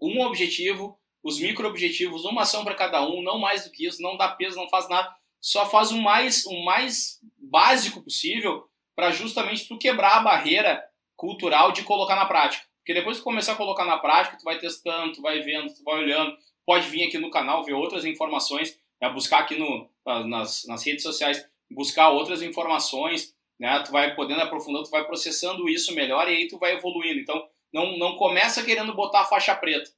um objetivo, os micro-objetivos, uma ação para cada um, não mais do que isso, não dá peso, não faz nada só faz o mais, o mais básico possível para justamente tu quebrar a barreira cultural de colocar na prática. Porque depois que começar a colocar na prática, tu vai testando, tu vai vendo, tu vai olhando, pode vir aqui no canal ver outras informações, né, buscar aqui no, nas, nas redes sociais, buscar outras informações, né, tu vai podendo aprofundando, tu vai processando isso melhor e aí tu vai evoluindo. Então, não, não começa querendo botar a faixa preta.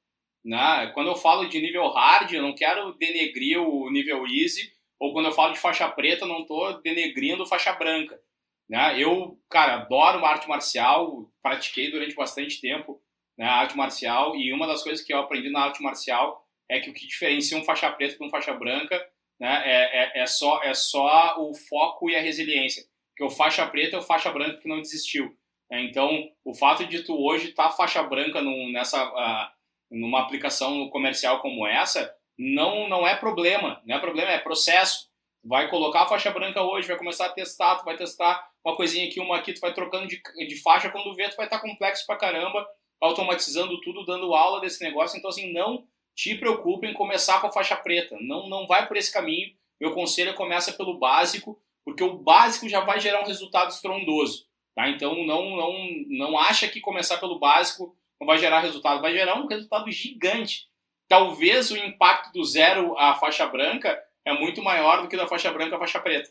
Né? Quando eu falo de nível hard, eu não quero denegrir o nível easy, ou quando eu falo de faixa preta, não estou denegrindo faixa branca. Né? Eu, cara, adoro arte marcial, pratiquei durante bastante tempo né, arte marcial, e uma das coisas que eu aprendi na arte marcial é que o que diferencia um faixa preta de um faixa branca né, é, é, é, só, é só o foco e a resiliência. Que o faixa preta é o faixa branca que não desistiu. Né? Então, o fato de tu hoje estar tá faixa branca num, nessa, uh, numa aplicação comercial como essa, não, não é problema, não é problema, é processo. Vai colocar a faixa branca hoje, vai começar a testar, tu vai testar, uma coisinha aqui, uma aqui, tu vai trocando de, de faixa, quando vê, tu vai estar tá complexo pra caramba, automatizando tudo, dando aula desse negócio, então assim, não te preocupe em começar com a faixa preta, não, não vai por esse caminho, meu conselho é começa pelo básico, porque o básico já vai gerar um resultado estrondoso, tá? Então não, não, não acha que começar pelo básico não vai gerar resultado, vai gerar um resultado gigante. Talvez o impacto do zero à faixa branca é muito maior do que da faixa branca à faixa preta.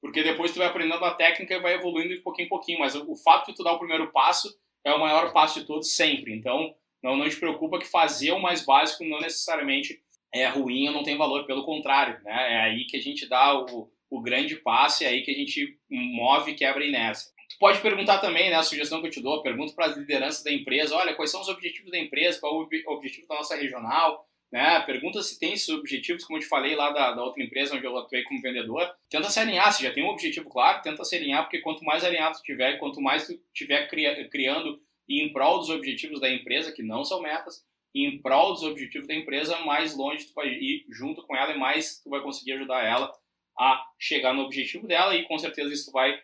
Porque depois tu vai aprendendo a técnica e vai evoluindo de pouquinho em pouquinho, mas o fato de tu dar o primeiro passo é o maior passo de todos sempre. Então, não, não te preocupa que fazer o mais básico não necessariamente é ruim ou não tem valor, pelo contrário, né? É aí que a gente dá o, o grande passo, é aí que a gente move, quebra e nessa. Tu pode perguntar também, né, a sugestão que eu te dou, pergunta para as lideranças da empresa, olha, quais são os objetivos da empresa, qual o objetivo da nossa regional, né? Pergunta se tem esses objetivos, como eu te falei lá da, da outra empresa onde eu atuei como vendedor. Tenta se alinhar, se já tem um objetivo claro, tenta se alinhar, porque quanto mais alinhado tu tiver, quanto mais tu tiver criando em prol dos objetivos da empresa, que não são metas, em prol dos objetivos da empresa, mais longe tu vai ir junto com ela e mais tu vai conseguir ajudar ela a chegar no objetivo dela e com certeza isso vai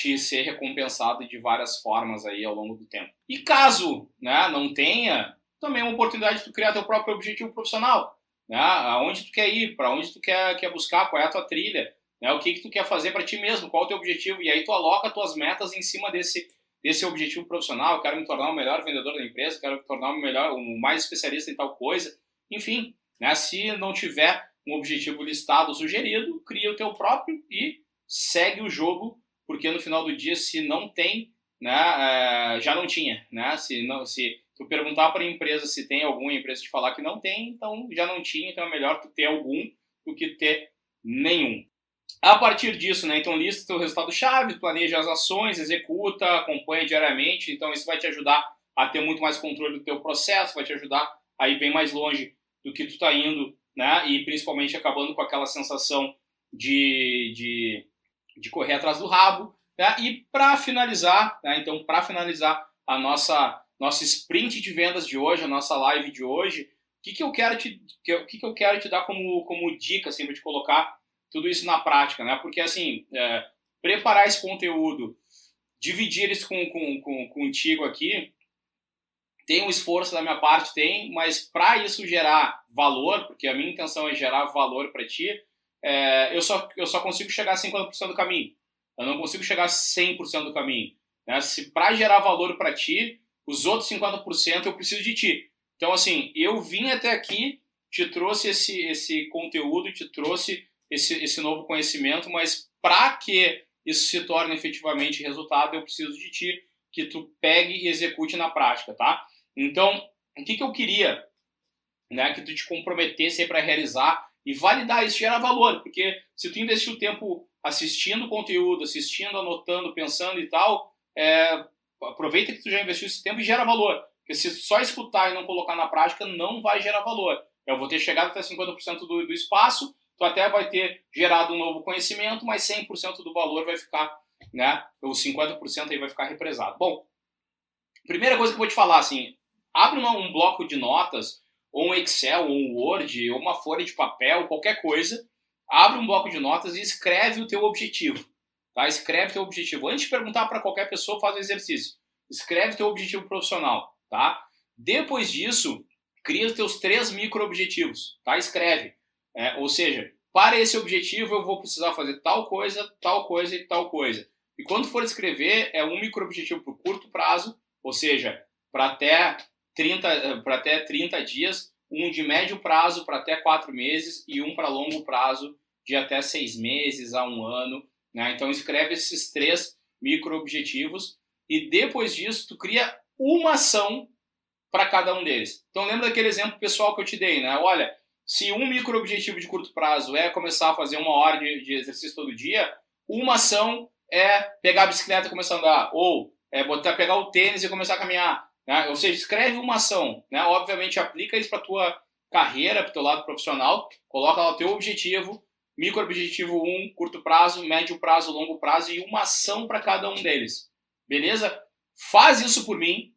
te ser recompensado de várias formas aí ao longo do tempo. E caso né, não tenha, também é uma oportunidade de tu criar teu próprio objetivo profissional. Né? Aonde tu quer ir, para onde tu quer, quer buscar, qual é a tua trilha, né? o que, que tu quer fazer para ti mesmo, qual é o teu objetivo, e aí tu aloca tuas metas em cima desse, desse objetivo profissional, eu quero me tornar o melhor vendedor da empresa, quero me tornar o melhor, o mais especialista em tal coisa, enfim, né? se não tiver um objetivo listado, sugerido, cria o teu próprio e segue o jogo, porque no final do dia, se não tem, né, é, já não tinha, né? Se não, se tu perguntar para a empresa se tem alguma empresa te falar que não tem, então já não tinha, então é melhor tu ter algum do que ter nenhum. A partir disso, né, então lista teu resultado chave, planeja as ações, executa, acompanha diariamente, então isso vai te ajudar a ter muito mais controle do teu processo, vai te ajudar a ir bem mais longe do que tu está indo, né, e principalmente acabando com aquela sensação de, de, de correr atrás do rabo, né, e para finalizar, né, então para finalizar a nossa nosso sprint de vendas de hoje, a nossa live de hoje, o que, que eu quero te, o que, que eu quero te dar como, como dica, assim, para te colocar tudo isso na prática, né? Porque, assim, é, preparar esse conteúdo, dividir isso com, com, com, contigo aqui, tem um esforço da minha parte, tem, mas para isso gerar valor, porque a minha intenção é gerar valor para ti, é, eu, só, eu só consigo chegar a 50% do caminho. Eu não consigo chegar a 100% do caminho. Né? Se para gerar valor para ti, os outros 50% eu preciso de ti. Então, assim, eu vim até aqui, te trouxe esse, esse conteúdo, te trouxe esse, esse novo conhecimento, mas para que isso se torne efetivamente resultado, eu preciso de ti, que tu pegue e execute na prática, tá? Então, o que, que eu queria? Né, que tu te comprometesse para realizar e validar isso, gera valor, porque se tu investir o tempo assistindo conteúdo, assistindo, anotando, pensando e tal, é, aproveita que tu já investiu esse tempo e gera valor. Porque se só escutar e não colocar na prática, não vai gerar valor. Eu vou ter chegado até 50% do, do espaço, tu até vai ter gerado um novo conhecimento, mas 100% do valor vai ficar, né? Os 50% aí vai ficar represado. Bom, primeira coisa que eu vou te falar, assim, abre um bloco de notas, ou um Excel, ou um Word, ou uma folha de papel, qualquer coisa, abre um bloco de notas e escreve o teu objetivo. Tá? Escreve teu objetivo. Antes de perguntar para qualquer pessoa, faz o exercício. Escreve teu objetivo profissional, tá? Depois disso, cria os teus três micro-objetivos, tá? Escreve. É, ou seja, para esse objetivo eu vou precisar fazer tal coisa, tal coisa e tal coisa. E quando for escrever, é um micro-objetivo para o curto prazo, ou seja, para até 30, para até 30 dias, um de médio prazo para até 4 meses e um para longo prazo de até 6 meses a um ano né? Então escreve esses três micro-objetivos e depois disso tu cria uma ação para cada um deles. Então lembra daquele exemplo pessoal que eu te dei, né? Olha, se um micro-objetivo de curto prazo é começar a fazer uma hora de, de, exercício todo dia, uma ação é pegar a bicicleta e começar a andar, ou é botar, pegar o tênis e começar a caminhar. Né? Ou seja, escreve uma ação. Né? Obviamente aplica isso para tua carreira, para o teu lado profissional, coloca lá o teu objetivo, Micro objetivo 1, curto prazo, médio prazo, longo prazo e uma ação para cada um deles. Beleza? Faz isso por mim,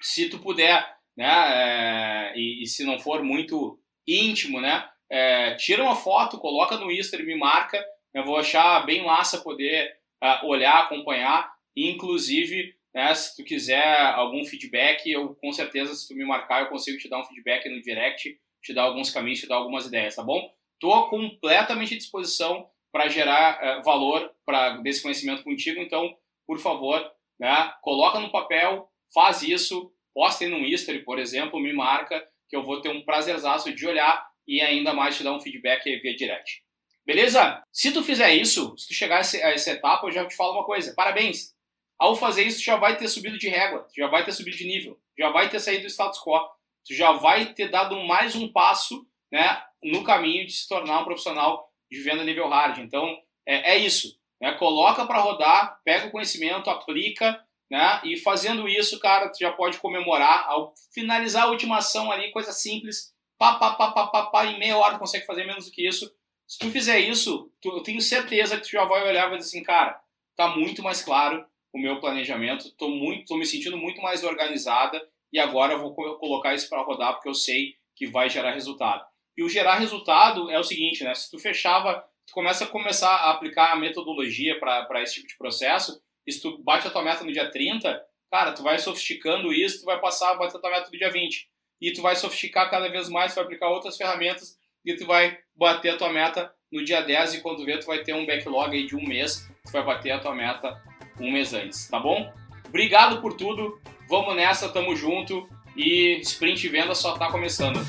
se tu puder, né? É, e, e, se não for muito íntimo, né? É, tira uma foto, coloca no Insta e me marca. Eu vou achar bem massa poder uh, olhar, acompanhar, inclusive, né, se tu quiser algum feedback, eu com certeza, se tu me marcar, eu consigo te dar um feedback no direct, te dar alguns caminhos, te dar algumas ideias, tá bom? Estou completamente à disposição para gerar uh, valor para desse conhecimento contigo, então, por favor, né, coloca no papel, faz isso, posta aí no history, por exemplo, me marca, que eu vou ter um prazerzaço de olhar e ainda mais te dar um feedback via direct. Beleza? Se tu fizer isso, se tu chegar a essa etapa, eu já te falo uma coisa. Parabéns! Ao fazer isso, já vai ter subido de régua, já vai ter subido de nível, já vai ter saído do status quo, tu já vai ter dado mais um passo né, no caminho de se tornar um profissional de venda nível hard. Então, é, é isso. Né? Coloca para rodar, pega o conhecimento, aplica, né? E fazendo isso, cara, tu já pode comemorar ao finalizar a última ação ali, coisa simples, pá, pá, pá, pá, pá, pá, em meia hora tu consegue fazer menos do que isso. Se tu fizer isso, tu, eu tenho certeza que tu já vai olhar e vai dizer assim, cara, tá muito mais claro o meu planejamento, tô muito, tô me sentindo muito mais organizada e agora vou colocar isso para rodar porque eu sei que vai gerar resultado. E o gerar resultado é o seguinte, né? Se tu fechava, tu começa a começar a aplicar a metodologia para esse tipo de processo, e se tu bate a tua meta no dia 30, cara, tu vai sofisticando isso, tu vai passar a bater a tua meta no dia 20. E tu vai sofisticar cada vez mais, tu vai aplicar outras ferramentas e tu vai bater a tua meta no dia 10 e quando vê tu vai ter um backlog aí de um mês, tu vai bater a tua meta um mês antes, tá bom? Obrigado por tudo, vamos nessa, tamo junto e Sprint Venda só tá começando.